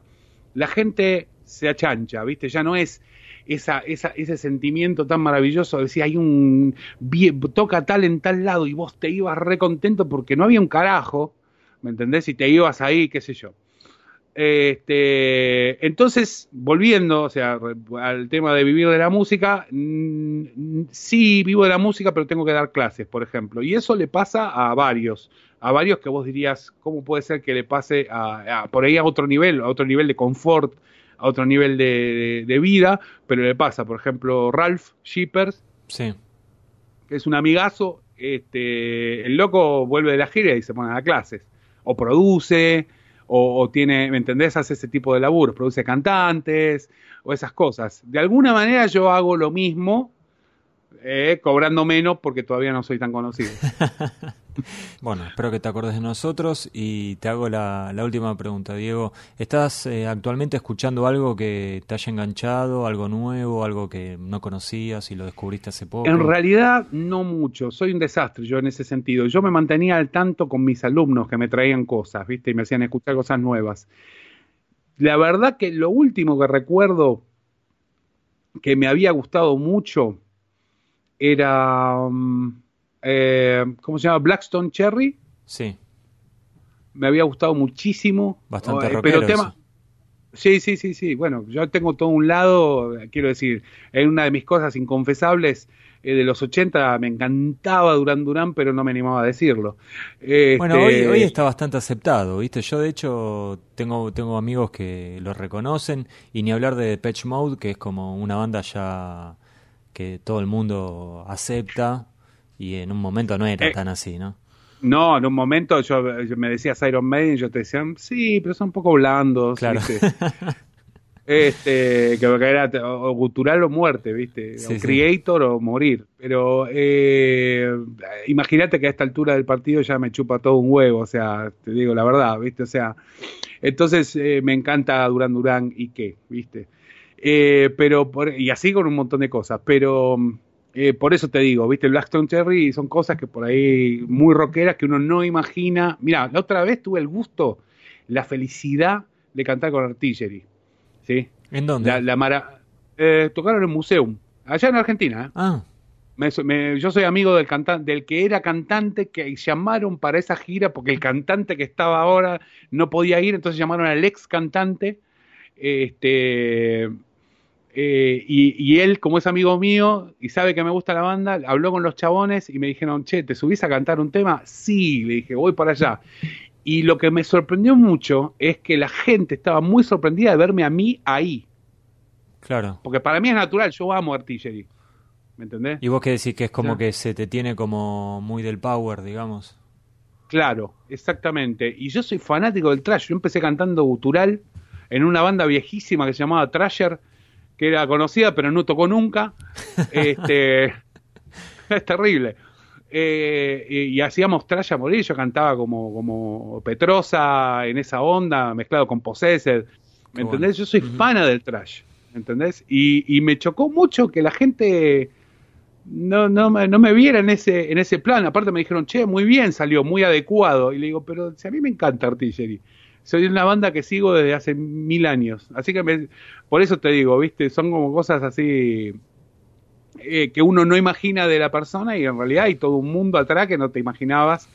la gente se achancha, ¿viste? Ya no es esa, esa, ese sentimiento tan maravilloso de decir, hay un, toca tal en tal lado y vos te ibas re contento porque no había un carajo ¿me entendés? Y te ibas ahí, qué sé yo. Este, entonces, volviendo, o sea, al tema de vivir de la música, mm, sí vivo de la música, pero tengo que dar clases, por ejemplo. Y eso le pasa a varios, a varios que vos dirías, ¿cómo puede ser que le pase por ahí a otro nivel, a otro nivel de confort, a otro nivel de, vida? Pero le pasa, por ejemplo, Ralph Shippers, sí. que es un amigazo, este, el loco vuelve de la gira y se pone a dar clases o produce, o, tiene, ¿me entendés? Hace ese tipo de laburos, produce cantantes o esas cosas. De alguna manera yo hago lo mismo, eh, cobrando menos porque todavía no soy tan conocido. *laughs* bueno, espero que te acordes de nosotros y te hago la, última pregunta, Diego. ¿Estás eh, actualmente escuchando algo que te haya enganchado, algo nuevo, algo que no conocías y lo descubriste hace poco? En realidad, no mucho. Soy un desastre yo en ese sentido. Yo me mantenía al tanto con mis alumnos que me traían cosas, ¿viste? Y me hacían escuchar cosas nuevas. La verdad que lo último que recuerdo que me había gustado mucho era, mm, eh, ¿cómo se llama? Blackstone Cherry. Sí. Me había gustado muchísimo. Bastante eh, pero tema, Sí, sí, sí, sí. Bueno, yo tengo todo un lado, quiero decir, en una de mis cosas inconfesables eh, de los 80 me encantaba Durán Durán, pero no me animaba a decirlo. Bueno, hoy, este, hoy está bastante aceptado, ¿viste? Yo de hecho tengo, tengo amigos que lo reconocen y ni hablar de Patch Mode, que es como una banda ya que todo el mundo acepta y en un momento no era eh, tan así, ¿no? No, en un momento yo, me decías Iron Maiden y yo te decía, sí, pero son un poco blandos. Claro. *laughs* este, que era o gutural o muerte, ¿viste? o creator o morir. Pero eh, imagínate que a esta altura del partido ya me chupa todo un huevo, o sea, te digo la verdad, ¿viste? O sea, entonces eh, me encanta Durán Durán y qué, ¿viste? Eh, pero y así con un montón de cosas, pero eh, por eso te digo, viste, Blackstone Cherry son cosas que por ahí muy rockeras que uno no imagina. Mira, la otra vez tuve el gusto, la felicidad de cantar con Artillery. ¿sí? ¿En dónde? La, mara, eh, tocaron en Museum, allá en Argentina. Ah. yo soy amigo del cantante, del que era cantante, que llamaron para esa gira porque el cantante que estaba ahora no podía ir, entonces llamaron al ex cantante, este, eh, y, él, como es amigo mío y sabe que me gusta la banda, habló con los chabones y me dijeron, che, ¿te subís a cantar un tema? Sí, le dije, voy para allá. Y lo que me sorprendió mucho es que la gente estaba muy sorprendida de verme a mí ahí. Claro. Porque para mí es natural, yo amo Artillery. ¿Me entendés? Y vos qué decís que es como que se te tiene como muy del power, digamos. Claro, exactamente. Y yo soy fanático del trash. Yo empecé cantando gutural en una banda viejísima que se llamaba Trasher, que era conocida pero no tocó nunca. *laughs* este, es terrible. Eh, y, hacíamos trash a morir. Yo cantaba como, como Petrosa en esa onda, mezclado con Possessed. ¿Me entendés? Yo soy fana del trash. ¿Me entendés? Y, y me chocó mucho que la gente no, no, me, no me viera en ese, en ese plan. Aparte me dijeron, che, muy bien, salió muy adecuado. Y le digo, pero si a mí me encanta Artillery. Soy una banda que sigo desde hace mil años. Así que por eso te digo, viste, son como cosas así eh, que uno no imagina de la persona y en realidad hay todo un mundo atrás que no te imaginabas,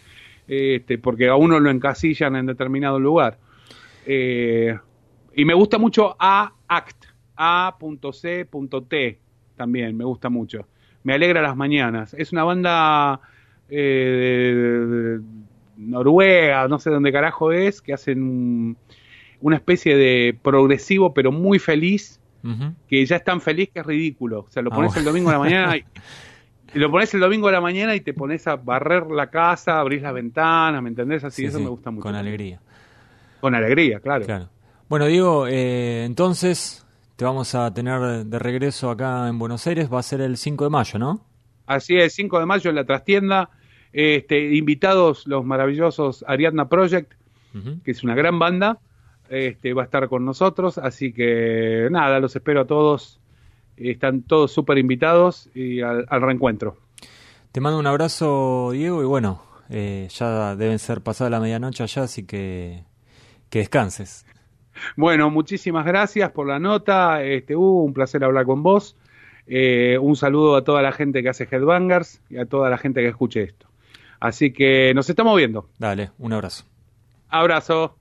este, porque a uno lo encasillan en determinado lugar. Eh, y me gusta mucho A Act, A.C.T también, me gusta mucho me alegra las mañanas. Es una banda eh, noruega, no sé dónde carajo es, que hacen una especie de progresivo pero muy feliz, que ya es tan feliz que es ridículo. O sea, lo ah, pones el domingo a la mañana y, *laughs* lo pones el domingo a la mañana y te pones a barrer la casa, abrís las ventanas, ¿me entendés? Así, eso me gusta mucho. Con alegría. Con alegría, claro. claro. Bueno, Diego, eh, entonces te vamos a tener de regreso acá en Buenos Aires, va a ser el 5 de mayo, ¿no? Así es, 5 de mayo en la trastienda. Este, invitados los maravillosos Ariadna Project, que es una gran banda, este, va a estar con nosotros, así que nada, los espero a todos, están todos súper invitados y al, reencuentro. Te mando un abrazo, Diego, y bueno, eh, ya deben ser pasada la medianoche allá, así que que descanses. Bueno, muchísimas gracias por la nota, este, Hugo, un placer hablar con vos. Eh, un saludo a toda la gente que hace Headbangers y a toda la gente que escuche esto. Así que nos estamos viendo. Dale, un abrazo. Abrazo.